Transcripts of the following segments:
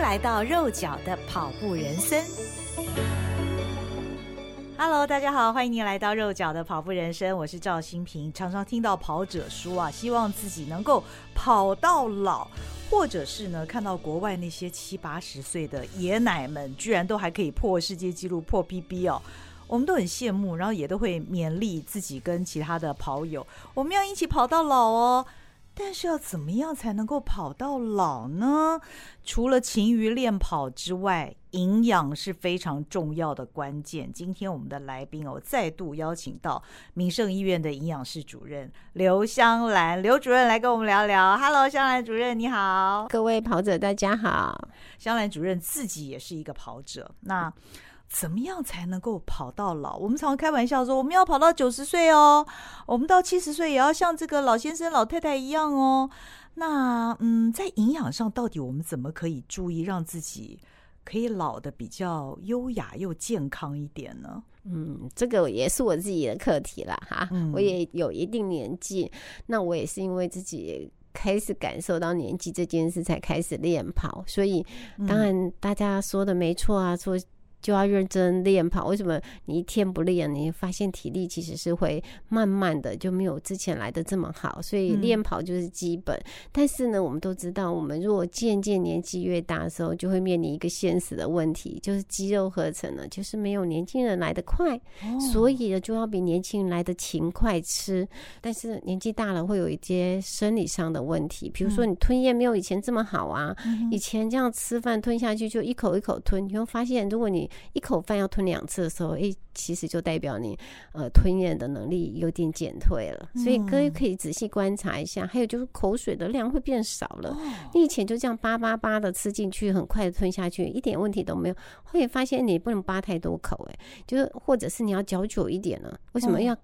来到肉脚的跑步人生。Hello，大家好，欢迎您来到肉脚的跑步人生，我是赵新平。常常听到跑者说啊，希望自己能够跑到老，或者是呢，看到国外那些七八十岁的爷奶们，居然都还可以破世界纪录、破 PB 哦，我们都很羡慕，然后也都会勉励自己跟其他的跑友，我们要一起跑到老哦。但是要怎么样才能够跑到老呢？除了勤于练跑之外，营养是非常重要的关键。今天我们的来宾哦，再度邀请到民盛医院的营养室主任刘香兰，刘主任来跟我们聊聊。Hello，香兰主任你好，各位跑者大家好。香兰主任自己也是一个跑者，那。怎么样才能够跑到老？我们常常开玩笑说，我们要跑到九十岁哦，我们到七十岁也要像这个老先生、老太太一样哦。那嗯，在营养上，到底我们怎么可以注意，让自己可以老的比较优雅又健康一点呢？嗯，这个也是我自己的课题了哈。嗯，我也有一定年纪，那我也是因为自己开始感受到年纪这件事，才开始练跑。所以，当然大家说的没错啊，说。就要认真练跑。为什么你一天不练，你发现体力其实是会慢慢的就没有之前来的这么好？所以练跑就是基本。嗯、但是呢，我们都知道，我们如果渐渐年纪越大的时候，就会面临一个现实的问题，就是肌肉合成呢，就是没有年轻人来得快。哦、所以呢，就要比年轻人来得勤快吃。但是年纪大了，会有一些生理上的问题，比如说你吞咽没有以前这么好啊。嗯、以前这样吃饭吞下去就一口一口吞，你会发现，如果你一口饭要吞两次的时候，诶，其实就代表你呃吞咽的能力有点减退了。所以各位可以仔细观察一下，还有就是口水的量会变少了。你以前就这样叭叭叭的吃进去，很快的吞下去，一点问题都没有。会发现你不能扒太多口，诶，就是或者是你要嚼久一点呢？为什么要？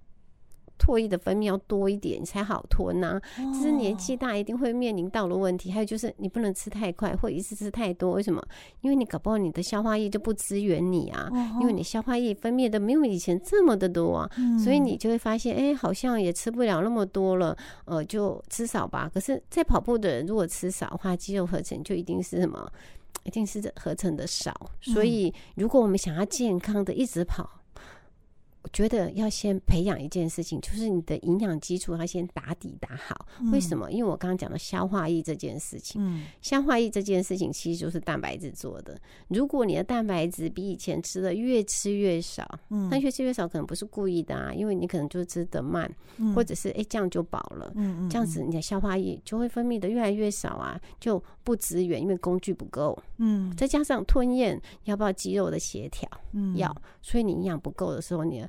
唾液的分泌要多一点你才好吞呐，这是年纪大一定会面临到的问题。还有就是你不能吃太快，或一次吃太多。为什么？因为你搞不好你的消化液就不支援你啊，因为你消化液分泌的没有以前这么的多啊，所以你就会发现，哎，好像也吃不了那么多了，呃，就吃少吧。可是，在跑步的人如果吃少的话，肌肉合成就一定是什么？一定是合成的少。所以，如果我们想要健康的一直跑。我觉得要先培养一件事情，就是你的营养基础要先打底打好。为什么？因为我刚刚讲的消化液这件事情，嗯，消化液这件事情其实就是蛋白质做的。如果你的蛋白质比以前吃的越吃越少，嗯，但越吃越少可能不是故意的啊，因为你可能就吃的慢，或者是哎这样就饱了，嗯，这样子你的消化液就会分泌的越来越少啊，就不支援，因为工具不够，嗯，再加上吞咽要不要肌肉的协调，嗯，要，所以你营养不够的时候，你。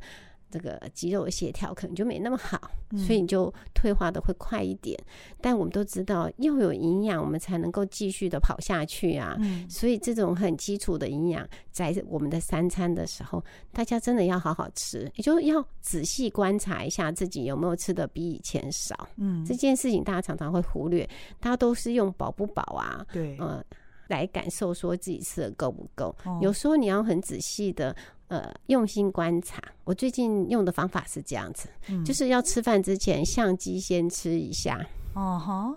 这个肌肉的协调可能就没那么好，所以你就退化的会快一点。但我们都知道，要有营养，我们才能够继续的跑下去啊。所以这种很基础的营养，在我们的三餐的时候，大家真的要好好吃，也就要仔细观察一下自己有没有吃的比以前少。嗯，这件事情大家常常会忽略，大家都是用饱不饱啊？对，呃，来感受说自己吃的够不够。有时候你要很仔细的。呃，用心观察。我最近用的方法是这样子，嗯、就是要吃饭之前，相机先吃一下。哦哈，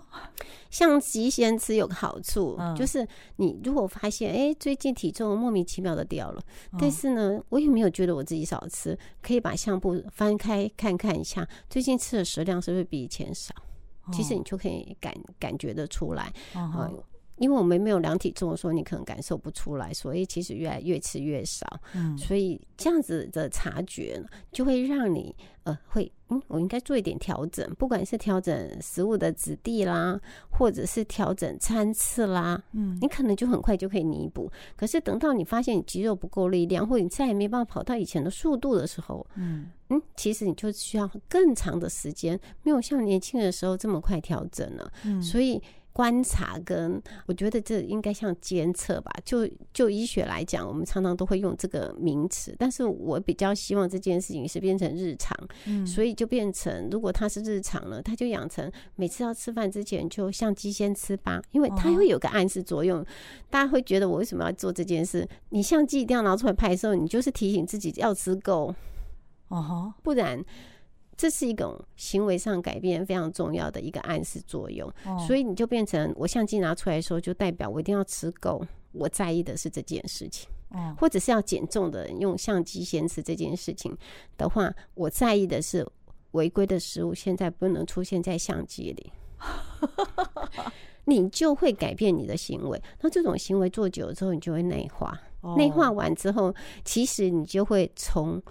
相机先吃有个好处，嗯、就是你如果发现，哎、欸，最近体重莫名其妙的掉了，嗯、但是呢，我也没有觉得我自己少吃，可以把相簿翻开看看一下，最近吃的食量是不是比以前少？哦、其实你就可以感感觉得出来。嗯哼因为我们没有量体重的时候，你可能感受不出来，所以其实越来越吃越少。嗯，所以这样子的察觉呢，就会让你呃会嗯，我应该做一点调整，不管是调整食物的质地啦，或者是调整餐次啦，嗯，你可能就很快就可以弥补。可是等到你发现你肌肉不够力量，或者你再也没办法跑到以前的速度的时候，嗯嗯，其实你就需要更长的时间，没有像年轻的时候这么快调整了。嗯，所以。观察跟我觉得这应该像监测吧，就就医学来讲，我们常常都会用这个名词，但是我比较希望这件事情是变成日常，嗯，所以就变成如果它是日常了，它就养成每次要吃饭之前就相机先吃吧，因为它会有个暗示作用，大家会觉得我为什么要做这件事？你相机一定要拿出来拍的时候，你就是提醒自己要吃够，哦，不然。这是一种行为上改变非常重要的一个暗示作用，所以你就变成我相机拿出来的时候，就代表我一定要吃够，我在意的是这件事情。哦，或者是要减重的人用相机先吃这件事情的话，我在意的是违规的食物现在不能出现在相机里，你就会改变你的行为。那这种行为做久了之后，你就会内化，内化完之后，其实你就会从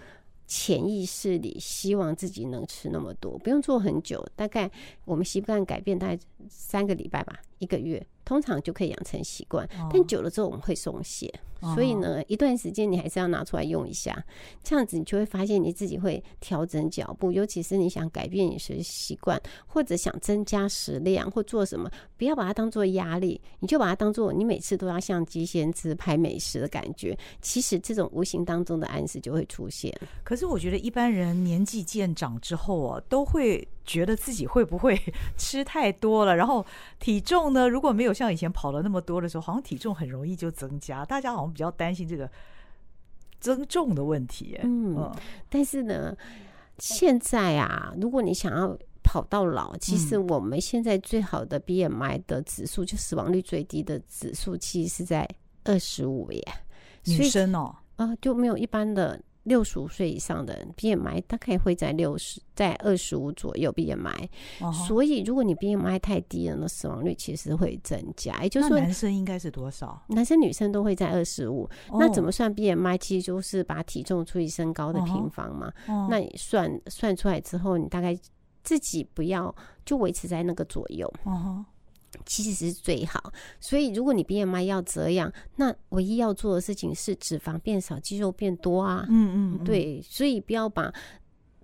潜意识里希望自己能吃那么多，不用做很久，大概我们习惯改变大概三个礼拜吧，一个月。通常就可以养成习惯，但久了之后我们会松懈，所以呢，一段时间你还是要拿出来用一下，这样子你就会发现你自己会调整脚步，尤其是你想改变饮食习惯，或者想增加食量或做什么，不要把它当做压力，你就把它当做你每次都要相机先自拍美食的感觉。其实这种无形当中的暗示就会出现。可是我觉得一般人年纪渐长之后啊，都会。觉得自己会不会 吃太多了？然后体重呢？如果没有像以前跑了那么多的时候，好像体重很容易就增加。大家好像比较担心这个增重的问题。嗯，但是呢，现在啊，如果你想要跑到老，其实我们现在最好的 BMI 的指数，就死亡率最低的指数，其实是在二十五耶。女生哦，啊，就没有一般的。六十五岁以上的人，BMI 大概会在六十，在二十五左右 BMI。哦。所以，如果你 BMI 太低了，那死亡率其实会增加。也就是说，男生应该是多少？男生女生都会在二十五。那怎么算 BMI？其实就是把体重除以身高的平方嘛。哦。那你算算出来之后，你大概自己不要就维持在那个左右。哦。其实是最好，所以如果你 BMI 要这样，那唯一要做的事情是脂肪变少，肌肉变多啊。嗯嗯，对，所以不要把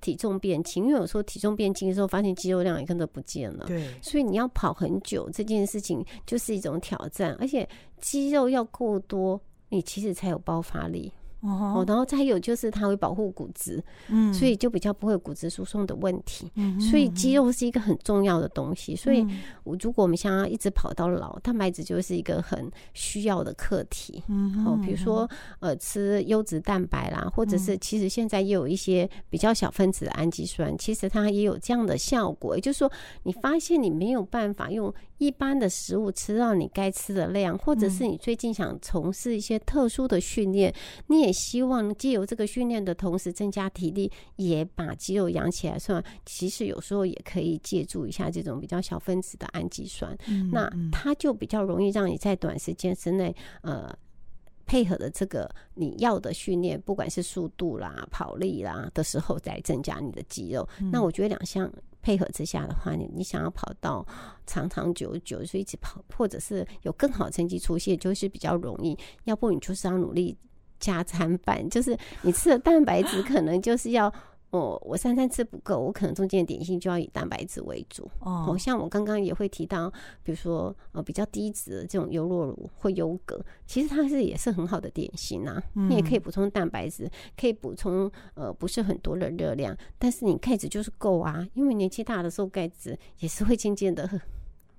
体重变轻，因为有时候体重变轻的时候，发现肌肉量也跟着不见了。对，所以你要跑很久，这件事情就是一种挑战，而且肌肉要够多，你其实才有爆发力。哦，然后再有就是它会保护骨质，嗯，所以就比较不会有骨质疏松的问题。嗯，所以肌肉是一个很重要的东西。所以，我如果我们想要一直跑到老，蛋白质就是一个很需要的课题。嗯，哦，比如说呃，吃优质蛋白啦，或者是其实现在也有一些比较小分子的氨基酸，其实它也有这样的效果。也就是说，你发现你没有办法用一般的食物吃到你该吃的量，或者是你最近想从事一些特殊的训练，你也希望借由这个训练的同时增加体力，也把肌肉养起来。算，其实有时候也可以借助一下这种比较小分子的氨基酸，那它就比较容易让你在短时间之内，呃，配合的这个你要的训练，不管是速度啦、跑力啦的时候，再增加你的肌肉。那我觉得两项。配合之下的话，你你想要跑到长长久久，就一直跑，或者是有更好成绩出现，就是比较容易。要不你就是要努力加餐饭，就是你吃的蛋白质可能就是要。哦，我三餐吃不够，我可能中间点心就要以蛋白质为主。哦，像我刚刚也会提到，比如说呃比较低脂的这种优酪乳或优格，其实它是也是很好的点心呐、啊。你也可以补充蛋白质，可以补充呃不是很多的热量，但是你钙质就是够啊。因为年纪大的时候钙质也是会渐渐的。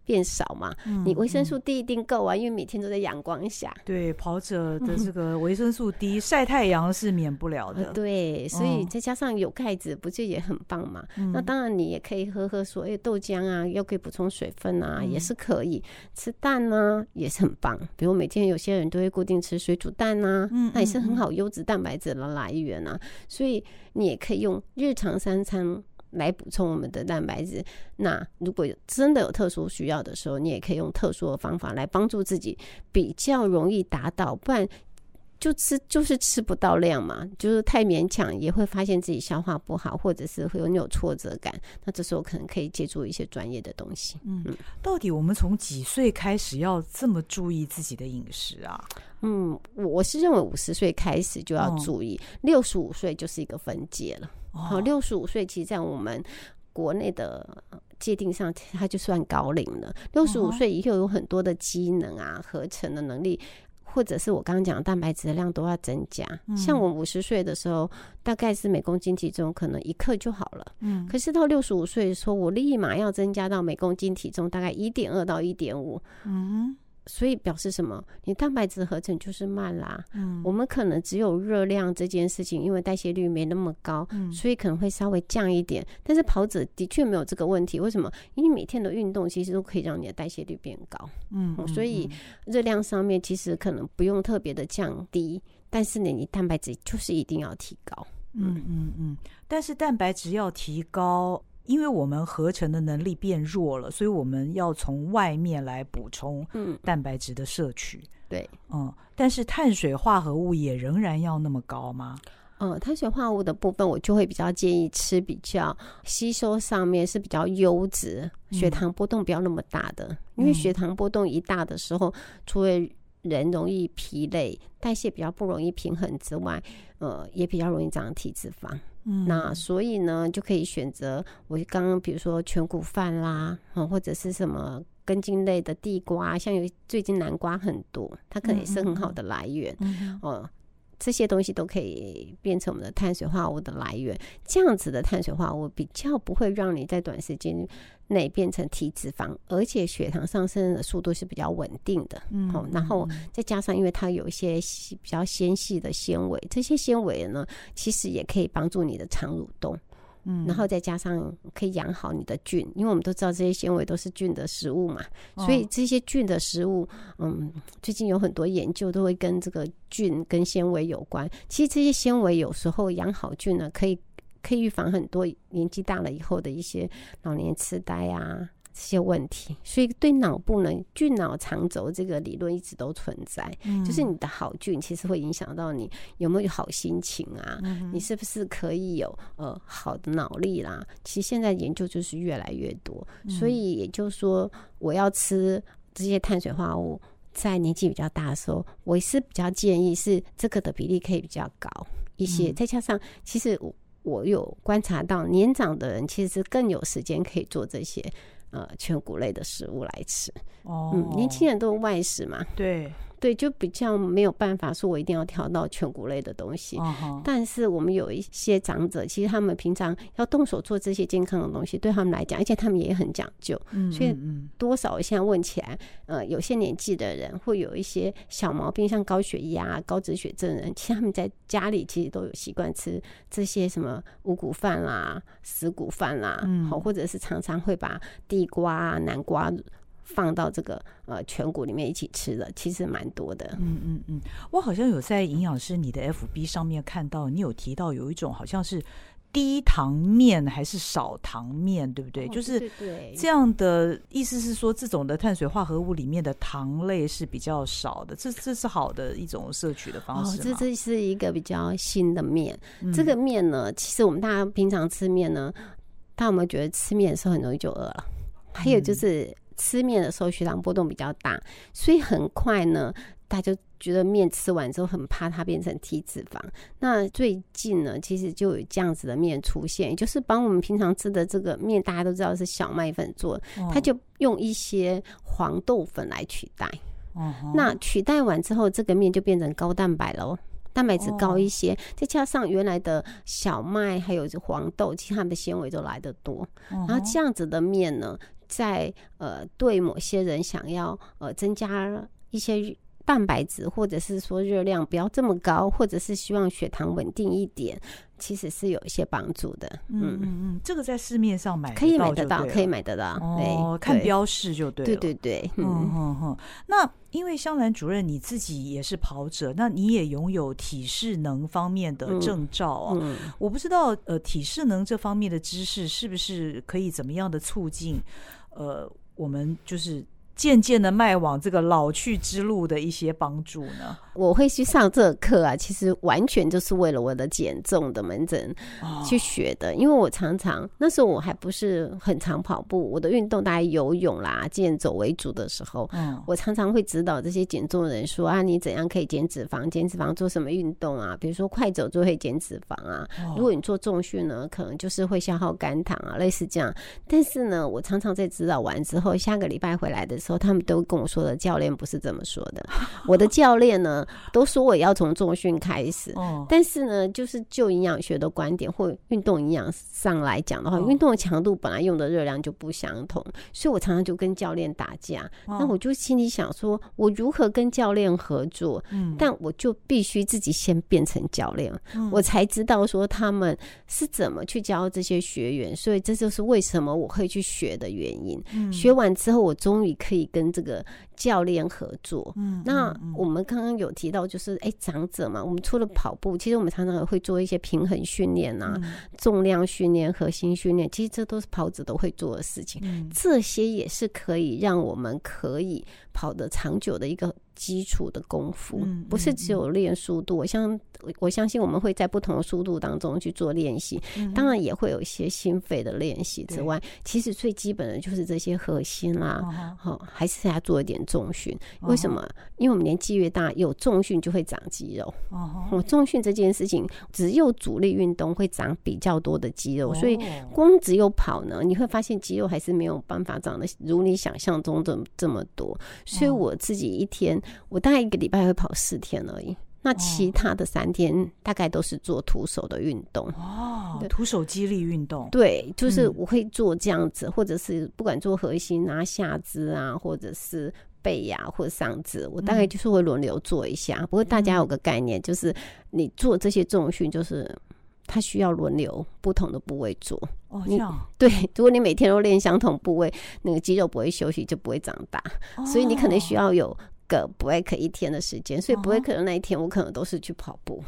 变少嘛？你维生素 D 一定够啊，因为每天都在阳光下。对，跑者的这个 维生素 D 晒太阳是免不了的。对，所以再加上有钙质，不就也很棒嘛？那当然，你也可以喝喝所谓豆浆啊，又可以补充水分啊，也是可以。吃蛋呢，也是很棒。比如每天有些人都会固定吃水煮蛋啊，那也是很好优质蛋白质的来源啊。所以你也可以用日常三餐。来补充我们的蛋白质。那如果真的有特殊需要的时候，你也可以用特殊的方法来帮助自己，比较容易达到。不然就吃就是吃不到量嘛，就是太勉强，也会发现自己消化不好，或者是会有那种挫折感。那这时候可能可以借助一些专业的东西。嗯，到底我们从几岁开始要这么注意自己的饮食啊？嗯，我是认为五十岁开始就要注意，六十五岁就是一个分界了。好，六十五岁其实，在我们国内的界定上，它就算高龄了。六十五岁以后有很多的机能啊、合成的能力，或者是我刚刚讲蛋白质的量都要增加。像我五十岁的时候，大概是每公斤体重可能一克就好了。嗯，可是到六十五岁的时候，我立马要增加到每公斤体重大概一点二到一点五。嗯。所以表示什么？你蛋白质合成就是慢啦。嗯，我们可能只有热量这件事情，因为代谢率没那么高，嗯，所以可能会稍微降一点。但是跑者的确没有这个问题，为什么？因为每天的运动其实都可以让你的代谢率变高。嗯，所以热量上面其实可能不用特别的降低，但是呢，你蛋白质就是一定要提高。嗯嗯嗯，但是蛋白质要提高。因为我们合成的能力变弱了，所以我们要从外面来补充蛋白质的摄取。嗯、对，嗯，但是碳水化合物也仍然要那么高吗？嗯，碳水化合物的部分，我就会比较建议吃比较吸收上面是比较优质、血糖波动不要那么大的，嗯、因为血糖波动一大的时候，除了人容易疲累、代谢比较不容易平衡之外，呃，也比较容易长体脂肪。嗯，那所以呢，就可以选择我刚刚比如说全谷饭啦，或者是什么根茎类的地瓜，像有最近南瓜很多，它可能也是很好的来源。嗯，哦，这些东西都可以变成我们的碳水化合物的来源。这样子的碳水化合物比较不会让你在短时间内变成体脂肪，而且血糖上升的速度是比较稳定的。嗯，好，然后再加上因为它有一些比较纤细的纤维，这些纤维呢，其实也可以帮助你的肠蠕动。嗯，然后再加上可以养好你的菌，因为我们都知道这些纤维都是菌的食物嘛，所以这些菌的食物，嗯，最近有很多研究都会跟这个菌跟纤维有关。其实这些纤维有时候养好菌呢，可以。可以预防很多年纪大了以后的一些老年痴呆啊这些问题，所以对脑部呢，菌脑长轴这个理论一直都存在。嗯，就是你的好菌其实会影响到你有没有好心情啊，嗯，你是不是可以有呃好的脑力啦？其实现在研究就是越来越多，所以也就是说，我要吃这些碳水化合物，在年纪比较大的时候，我是比较建议是这个的比例可以比较高一些，再加上其实我。我有观察到，年长的人其实更有时间可以做这些呃全谷类的食物来吃。哦，嗯，年轻人都外食嘛，对。对，就比较没有办法说，我一定要挑到全谷类的东西。但是我们有一些长者，其实他们平常要动手做这些健康的东西，对他们来讲，而且他们也很讲究。所以多少现在问起来，呃，有些年纪的人会有一些小毛病，像高血压、高脂血症人，其实他们在家里其实都有习惯吃这些什么五谷饭啦、十谷饭啦，好，或者是常常会把地瓜、南瓜。放到这个呃全谷里面一起吃的，其实蛮多的。嗯嗯嗯，我好像有在营养师你的 FB 上面看到，你有提到有一种好像是低糖面还是少糖面，对不对？哦、就是这样的意思是说，这种的碳水化合物里面的糖类是比较少的，这这是好的一种摄取的方式。哦，这这是一个比较新的面。嗯、这个面呢，其实我们大家平常吃面呢，大家有没有觉得吃面的时候很容易就饿了？还有就是。嗯吃面的时候血糖波动比较大，所以很快呢，大家就觉得面吃完之后很怕它变成体脂肪。那最近呢，其实就有这样子的面出现，就是把我们平常吃的这个面，大家都知道是小麦粉做，它就用一些黄豆粉来取代。哦，那取代完之后，这个面就变成高蛋白喽，蛋白质高一些，再加上原来的小麦还有黄豆，其他的纤维都来得多。然后这样子的面呢，在呃，对某些人想要呃增加一些蛋白质，或者是说热量不要这么高，或者是希望血糖稳定一点，其实是有一些帮助的。嗯嗯嗯，这个在市面上买可以买得到，可以买得到。哦，看标示就对。对对对，嗯嗯嗯。那因为香兰主任你自己也是跑者，那你也拥有体适能方面的证照啊。嗯嗯、我不知道呃，体适能这方面的知识是不是可以怎么样的促进？呃，我们就是。渐渐的迈往这个老去之路的一些帮助呢？我会去上这课啊，其实完全就是为了我的减重的门诊去学的。因为我常常那时候我还不是很常跑步，我的运动大概游泳啦、健走为主的时候，嗯，我常常会指导这些减重人说啊，你怎样可以减脂肪？减脂肪做什么运动啊？比如说快走就会减脂肪啊。如果你做重训呢，可能就是会消耗肝糖啊，类似这样。但是呢，我常常在指导完之后，下个礼拜回来的时候。时候，他们都跟我说的，教练不是这么说的。我的教练呢，都说我要从重训开始。哦。但是呢，就是就营养学的观点或运动营养上来讲的话，运动的强度本来用的热量就不相同，所以我常常就跟教练打架。那我就心里想说，我如何跟教练合作？嗯。但我就必须自己先变成教练，我才知道说他们是怎么去教这些学员。所以这就是为什么我会去学的原因。学完之后，我终于可以以跟这个教练合作。嗯，那我们刚刚有提到，就是哎，长者嘛，我们除了跑步，其实我们常常会做一些平衡训练啊，重量训练、核心训练，其实这都是跑者都会做的事情。嗯这些也是可以让我们可以跑得长久的一个。基础的功夫，不是只有练速度。我相我相信我们会在不同的速度当中去做练习，当然也会有一些心肺的练习之外，其实最基本的就是这些核心啦。好，还是要做一点重训。为什么？因为我们年纪越大，有重训就会长肌肉。哦，重训这件事情，只有主力运动会长比较多的肌肉，所以光只有跑呢，你会发现肌肉还是没有办法长得如你想象中的这么多。所以我自己一天。我大概一个礼拜会跑四天而已，那其他的三天大概都是做徒手的运动哦，徒手肌力运动。对，就是我会做这样子，或者是不管做核心啊、下肢啊，或者是背呀、啊，或者上肢，我大概就是会轮流做一下。不过大家有个概念，就是你做这些重训，就是它需要轮流不同的部位做。哦，这样。对，如果你每天都练相同部位，那个肌肉不会休息，就不会长大。所以你可能需要有。个 break 一天的时间，所以 break 的那一天，我可能都是去跑步。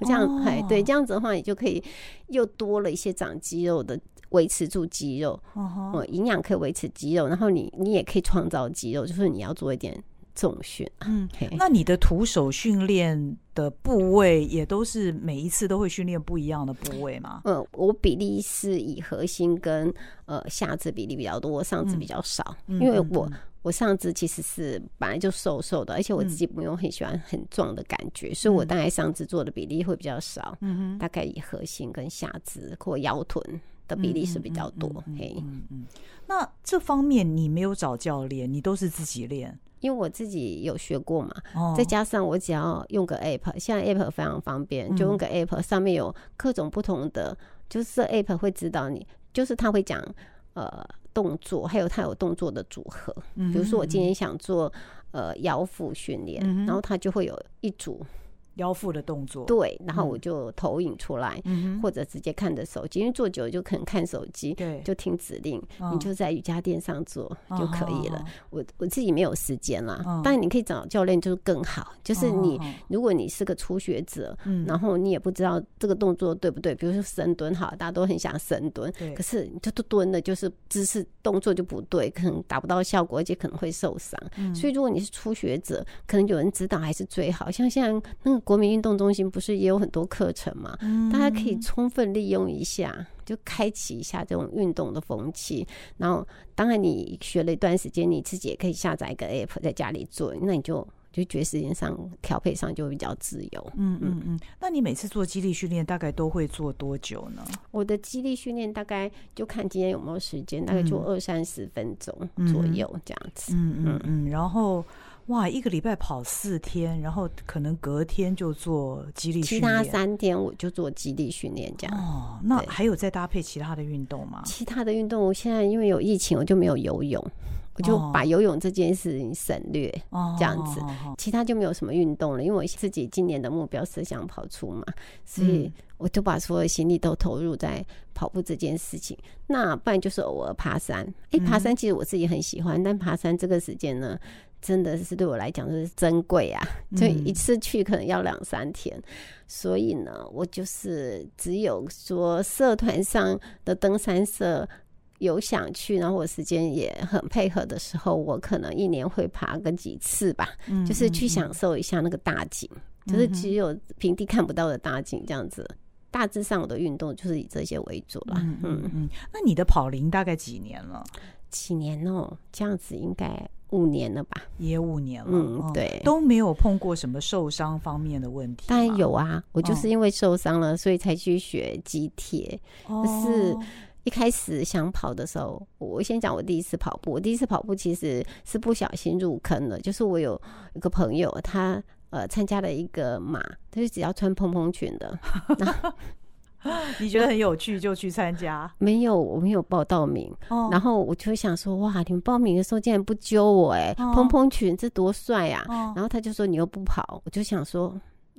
这样，哎，对，这样子的话，你就可以又多了一些长肌肉的，维持住肌肉。哦，营养可以维持肌肉，然后你你也可以创造肌肉，就是你要做一点重训。嗯，那你的徒手训练的部位也都是每一次都会训练不一样的部位吗？嗯，我比例是以核心跟呃下肢比例比较多，我上肢比较少，因为我。我上肢其实是本来就瘦瘦的，而且我自己不用很喜欢很壮的感觉，嗯、所以我大概上肢做的比例会比较少，嗯，大概以核心跟下肢或腰臀的比例是比较多。嘿，嗯嗯，那这方面你没有找教练，你都是自己练？因为我自己有学过嘛，哦、再加上我只要用个 app，现在 app 非常方便，就用个 app 上面有各种不同的，就是 app 会指导你，就是他会讲呃。动作还有他有动作的组合，比如说我今天想做呃腰腹训练，然后它就会有一组。腰腹的动作，对，然后我就投影出来，嗯、或者直接看着手机，因为坐久了就可能看手机，对，就听指令，哦、你就在瑜伽垫上做就可以了。哦、我我自己没有时间啦，当然、哦、你可以找教练就是更好。就是你，哦、如果你是个初学者，嗯、然后你也不知道这个动作对不对，比如说深蹲，好，大家都很想深蹲，可是你就蹲的，就是姿势动作就不对，可能达不到效果，而且可能会受伤。嗯、所以如果你是初学者，可能有人指导还是最好。像现在那个。国民运动中心不是也有很多课程嘛？大家可以充分利用一下，就开启一下这种运动的风气。然后，当然你学了一段时间，你自己也可以下载一个 app 在家里做，那你就就觉得时间上调配上就比较自由。嗯嗯嗯。那你每次做肌力训练大概都会做多久呢？我的肌力训练大概就看今天有没有时间，大概就二三十分钟左右这样子。嗯嗯嗯。然后。哇，一个礼拜跑四天，然后可能隔天就做肌力训练，其他三天我就做肌力训练这样。哦，那还有再搭配其他的运动吗？其他的运动，我现在因为有疫情，我就没有游泳，我就把游泳这件事情省略，哦、这样子，其他就没有什么运动了。因为我自己今年的目标是想跑出嘛，所以我就把所有的心力都投入在跑步这件事情。那不然就是偶尔爬山，哎、欸，爬山其实我自己很喜欢，但爬山这个时间呢？真的是对我来讲就是珍贵啊！就一次去可能要两三天，嗯、所以呢，我就是只有说社团上的登山社有想去，然后我时间也很配合的时候，我可能一年会爬个几次吧，嗯、就是去享受一下那个大景，嗯、就是只有平地看不到的大景这样子。大致上我的运动就是以这些为主了。嗯嗯嗯。那你的跑龄大概几年了？几年哦？这样子应该。五年了吧，也五年了，嗯，对，都没有碰过什么受伤方面的问题。当然有啊，我就是因为受伤了，哦、所以才去学肌铁。可是一开始想跑的时候，我先讲我第一次跑步。我第一次跑步其实是不小心入坑了，就是我有一个朋友，他呃参加了一个马，他就只要穿蓬蓬裙的。你觉得很有趣就去参加？没有，我没有报到名。Oh. 然后我就想说，哇，你们报名的时候竟然不揪我哎、哦，蓬蓬裙这多帅呀、啊！Oh. 然后他就说你又不跑，我就想说。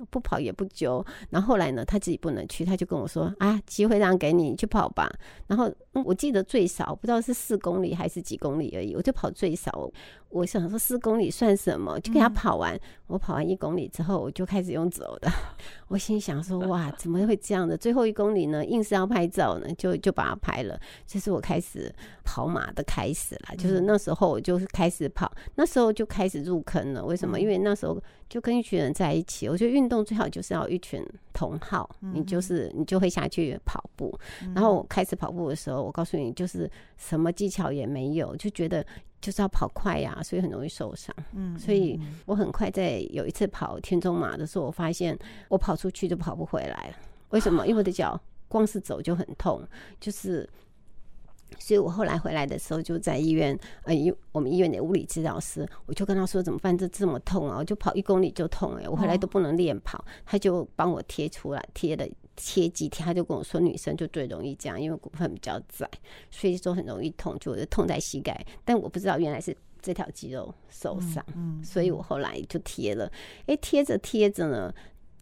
不跑也不揪，然后后来呢，他自己不能去，他就跟我说：“啊，机会让给你去跑吧。”然后我记得最少不知道是四公里还是几公里而已，我就跑最少。我想说四公里算什么？就给他跑完。嗯、我跑完一公里之后，我就开始用走的。我心想说：“哇，怎么会这样的？最后一公里呢，硬是要拍照呢，就就把它拍了。”这是我开始跑马的开始了。就是那时候我就开始跑，那时候就开始入坑了。为什么？因为那时候就跟一群人在一起。我觉得运动最好就是要一群同好，你就是你就会下去跑步。然后我开始跑步的时候，我告诉你，就是什么技巧也没有，就觉得。就是要跑快呀、啊，所以很容易受伤。嗯，所以我很快在有一次跑田中马的时候，我发现我跑出去就跑不回来了。为什么？因为我的脚光是走就很痛，就是，所以我后来回来的时候就在医院，呃，医我们医院的物理治疗师，我就跟他说怎么办？这这么痛啊！我就跑一公里就痛哎、欸，我回来都不能练跑，他就帮我贴出来贴的。贴几天，他就跟我说，女生就最容易这样，因为骨盆比较窄，所以说很容易痛，就痛在膝盖。但我不知道原来是这条肌肉受伤，嗯，所以我后来就贴了。哎，贴着贴着呢，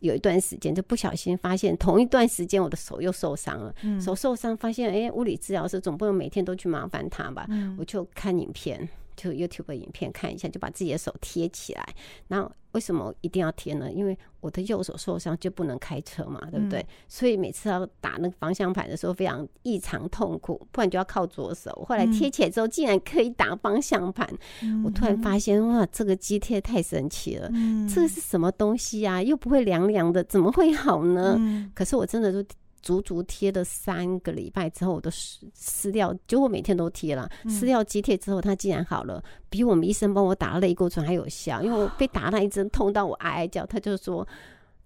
有一段时间就不小心发现，同一段时间我的手又受伤了，手受伤，发现哎，物理治疗师总不能每天都去麻烦他吧？我就看影片。就 YouTube 影片看一下，就把自己的手贴起来。那为什么一定要贴呢？因为我的右手受伤就不能开车嘛，对不对？嗯、所以每次要打那个方向盘的时候，非常异常痛苦，不然就要靠左手。后来贴起来之后，竟然可以打方向盘，嗯、我突然发现哇，这个肌贴太神奇了！嗯、这是什么东西啊？又不会凉凉的，怎么会好呢？嗯、可是我真的就。足足贴了三个礼拜之后，我都撕撕掉，结果每天都贴了。撕掉肌贴之后，它竟然好了，比我们医生帮我打类固醇还有效。因为我 被打那一针痛到我哀哀叫，他就说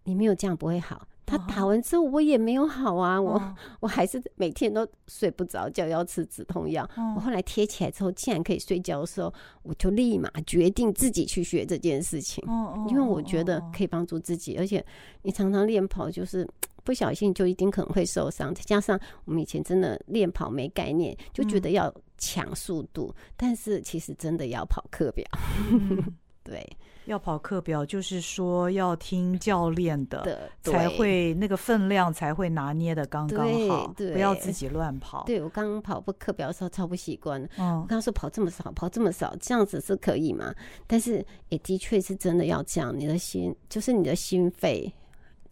你没有这样不会好。他打完之后我也没有好啊，我我还是每天都睡不着觉，要吃止痛药。我后来贴起来之后，竟然可以睡觉的时候，我就立马决定自己去学这件事情，因为我觉得可以帮助自己，而且你常常练跑就是。不小心就一定可能会受伤，再加上我们以前真的练跑没概念，就觉得要抢速度，嗯、但是其实真的要跑课表。嗯、对，要跑课表，就是说要听教练的，才会那个分量才会拿捏的刚刚好，不要自己乱跑。对，我刚刚跑步课表的时候超不习惯，嗯，我刚刚说跑这么少，跑这么少，这样子是可以吗？但是也的确是真的要这样，你的心就是你的心肺。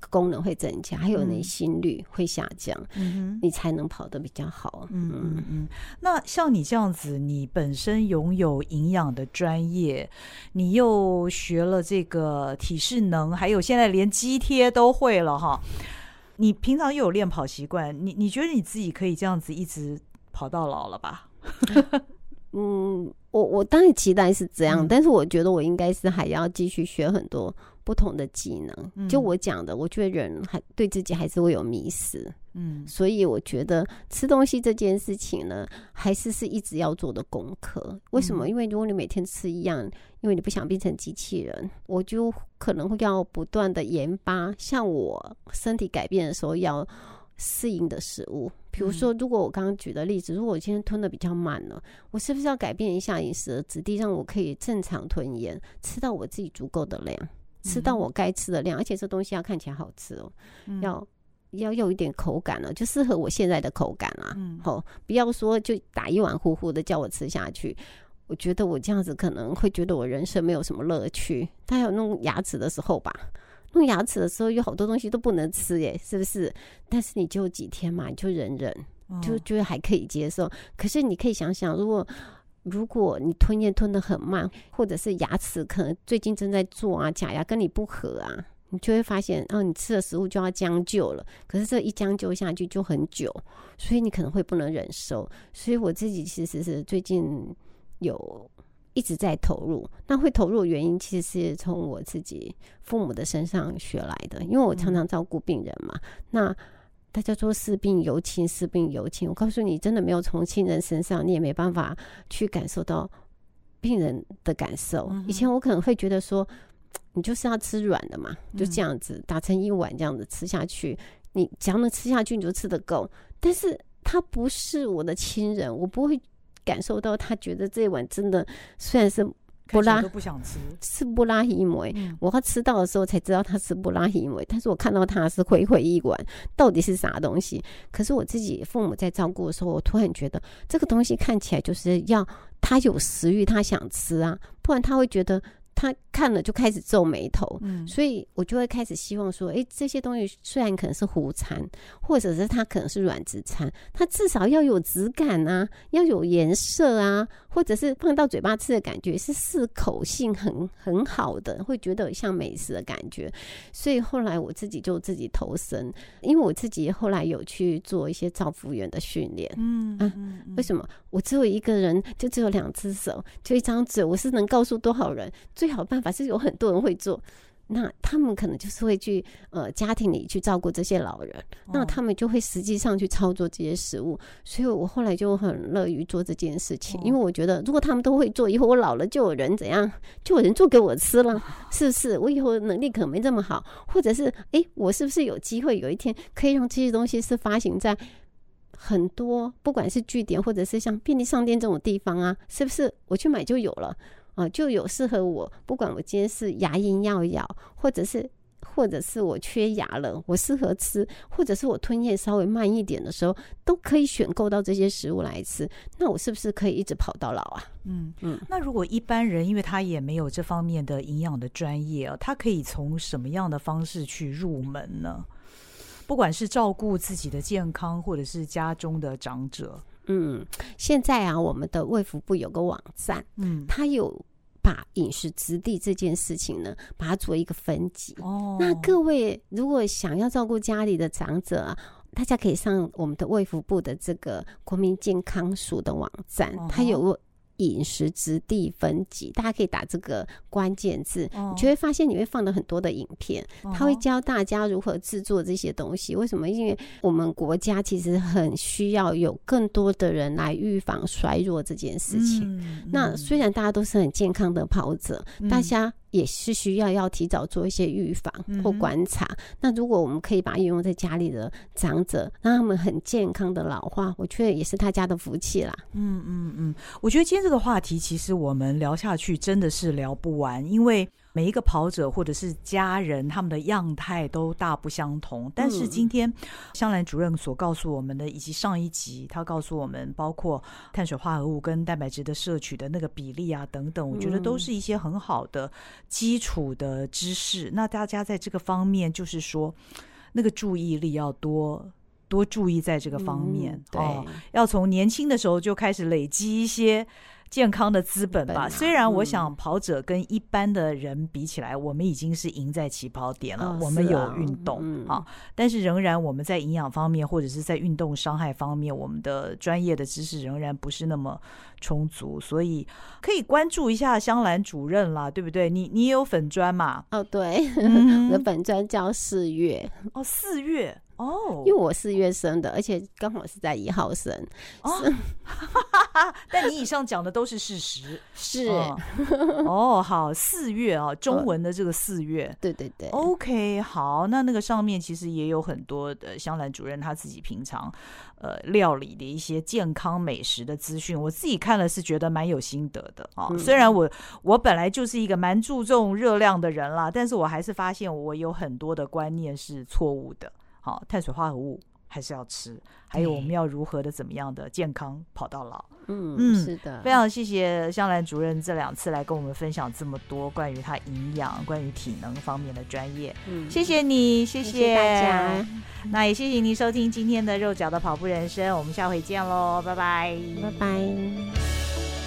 功能会增加，还有你心率会下降，你才能跑得比较好。嗯嗯嗯。那像你这样子，你本身拥有营养的专业，你又学了这个体适能，还有现在连肌贴都会了哈。你平常又有练跑习惯，你你觉得你自己可以这样子一直跑到老了吧？嗯，我我当然期待是这样，嗯、但是我觉得我应该是还要继续学很多。不同的技能，就我讲的，我觉得人还对自己还是会有迷失，嗯，所以我觉得吃东西这件事情呢，还是是一直要做的功课。为什么？因为如果你每天吃一样，因为你不想变成机器人，我就可能会要不断的研发，像我身体改变的时候要适应的食物。比如说，如果我刚刚举的例子，如果我今天吞的比较慢了，我是不是要改变一下饮食的质地，让我可以正常吞咽，吃到我自己足够的量？吃到我该吃的量，而且这东西要看起来好吃哦，嗯、要要有一点口感了，就适合我现在的口感啊。嗯，好，不要说就打一碗糊糊的叫我吃下去，我觉得我这样子可能会觉得我人生没有什么乐趣。他有弄牙齿的时候吧，弄牙齿的时候有好多东西都不能吃耶，是不是？但是你就几天嘛，你就忍忍，就觉得还可以接受。可是你可以想想，如果。如果你吞咽吞得很慢，或者是牙齿可能最近正在做啊，假牙跟你不合啊，你就会发现，哦，你吃的食物就要将就了。可是这一将就下去就很久，所以你可能会不能忍受。所以我自己其实是最近有一直在投入，那会投入的原因其实是从我自己父母的身上学来的，因为我常常照顾病人嘛。那大家说视病由亲，视病由亲。我告诉你，真的没有从亲人身上，你也没办法去感受到病人的感受。嗯、以前我可能会觉得说，你就是要吃软的嘛，就这样子打成一碗这样子吃下去，你只要能吃下去，你就吃得够。但是他不是我的亲人，我不会感受到他觉得这一碗真的虽然是。布拉都不想吃，是布拉提梅。我要吃到的时候才知道它是布拉提梅，但是我看到它是灰灰一碗，到底是啥东西？可是我自己父母在照顾的时候，我突然觉得这个东西看起来就是要他有食欲，他想吃啊，不然他会觉得。他看了就开始皱眉头，嗯，所以我就会开始希望说，哎，这些东西虽然可能是糊餐，或者是它可能是软质餐，它至少要有质感啊，要有颜色啊，或者是放到嘴巴吃的感觉是适口性很很好的，会觉得像美食的感觉。所以后来我自己就自己投身，因为我自己后来有去做一些造服员的训练，嗯嗯，嗯，为什么我只有一个人，就只有两只手，就一张嘴，我是能告诉多少人最。好办法是有很多人会做，那他们可能就是会去呃家庭里去照顾这些老人，那他们就会实际上去操作这些食物，所以我后来就很乐于做这件事情，因为我觉得如果他们都会做，以后我老了就有人怎样，就有人做给我吃了，是不是？我以后能力可能没这么好，或者是哎、欸，我是不是有机会有一天可以让这些东西是发行在很多不管是据点或者是像便利商店这种地方啊，是不是我去买就有了？啊，就有适合我，不管我今天是牙龈要咬，或者是，或者是我缺牙了，我适合吃，或者是我吞咽稍微慢一点的时候，都可以选购到这些食物来吃。那我是不是可以一直跑到老啊？嗯嗯。那如果一般人，因为他也没有这方面的营养的专业啊，他可以从什么样的方式去入门呢？不管是照顾自己的健康，或者是家中的长者。嗯，现在啊，我们的卫福部有个网站，嗯，它有。把饮食质地这件事情呢，把它做一个分级。哦，那各位如果想要照顾家里的长者啊，大家可以上我们的卫福部的这个国民健康署的网站，它有。饮食质地分级，大家可以打这个关键字，你就会发现里面放了很多的影片，他会教大家如何制作这些东西。为什么？因为我们国家其实很需要有更多的人来预防衰弱这件事情。那虽然大家都是很健康的跑者，大家。也是需要要提早做一些预防或观察。嗯。那如果我们可以把它运用在家里的长者，让他们很健康的老化，我觉得也是他家的福气啦。嗯嗯嗯，我觉得今天这个话题其实我们聊下去真的是聊不完，因为。每一个跑者或者是家人，他们的样态都大不相同。但是今天香兰主任所告诉我们的，以及上一集他告诉我们，包括碳水化合物跟蛋白质的摄取的那个比例啊等等，我觉得都是一些很好的基础的知识。那大家在这个方面，就是说那个注意力要多多注意在这个方面，对，要从年轻的时候就开始累积一些。健康的资本吧。虽然我想跑者跟一般的人比起来，我们已经是赢在起跑点了。我们有运动啊，但是仍然我们在营养方面或者是在运动伤害方面，我们的专业的知识仍然不是那么充足。所以可以关注一下香兰主任啦，对不对？你你也有粉砖嘛？哦，对，我的粉砖叫四月。哦，四月。哦，因为我四月生的，而且刚好是在一号生。哦，但你以上讲的都是事实，是哦，哦。好，四月啊，中文的这个四月，哦，对对对。OK，好，那那个上面其实也有很多的香兰主任他自己平常呃料理的一些健康美食的资讯，我自己看了是觉得蛮有心得的啊。哦，虽然我我本来就是一个蛮注重热量的人啦，但是我还是发现我有很多的观念是错误的。好，碳水化合物还是要吃，还有我们要如何的怎么样的健康跑到老？嗯嗯，是的，非常谢谢香兰主任这两次来跟我们分享这么多关于他营养、关于体能方面的专业。嗯，谢谢你，谢谢，谢谢大家。那也谢谢您收听今天的肉脚的跑步人生，我们下回见喽，拜拜，拜拜。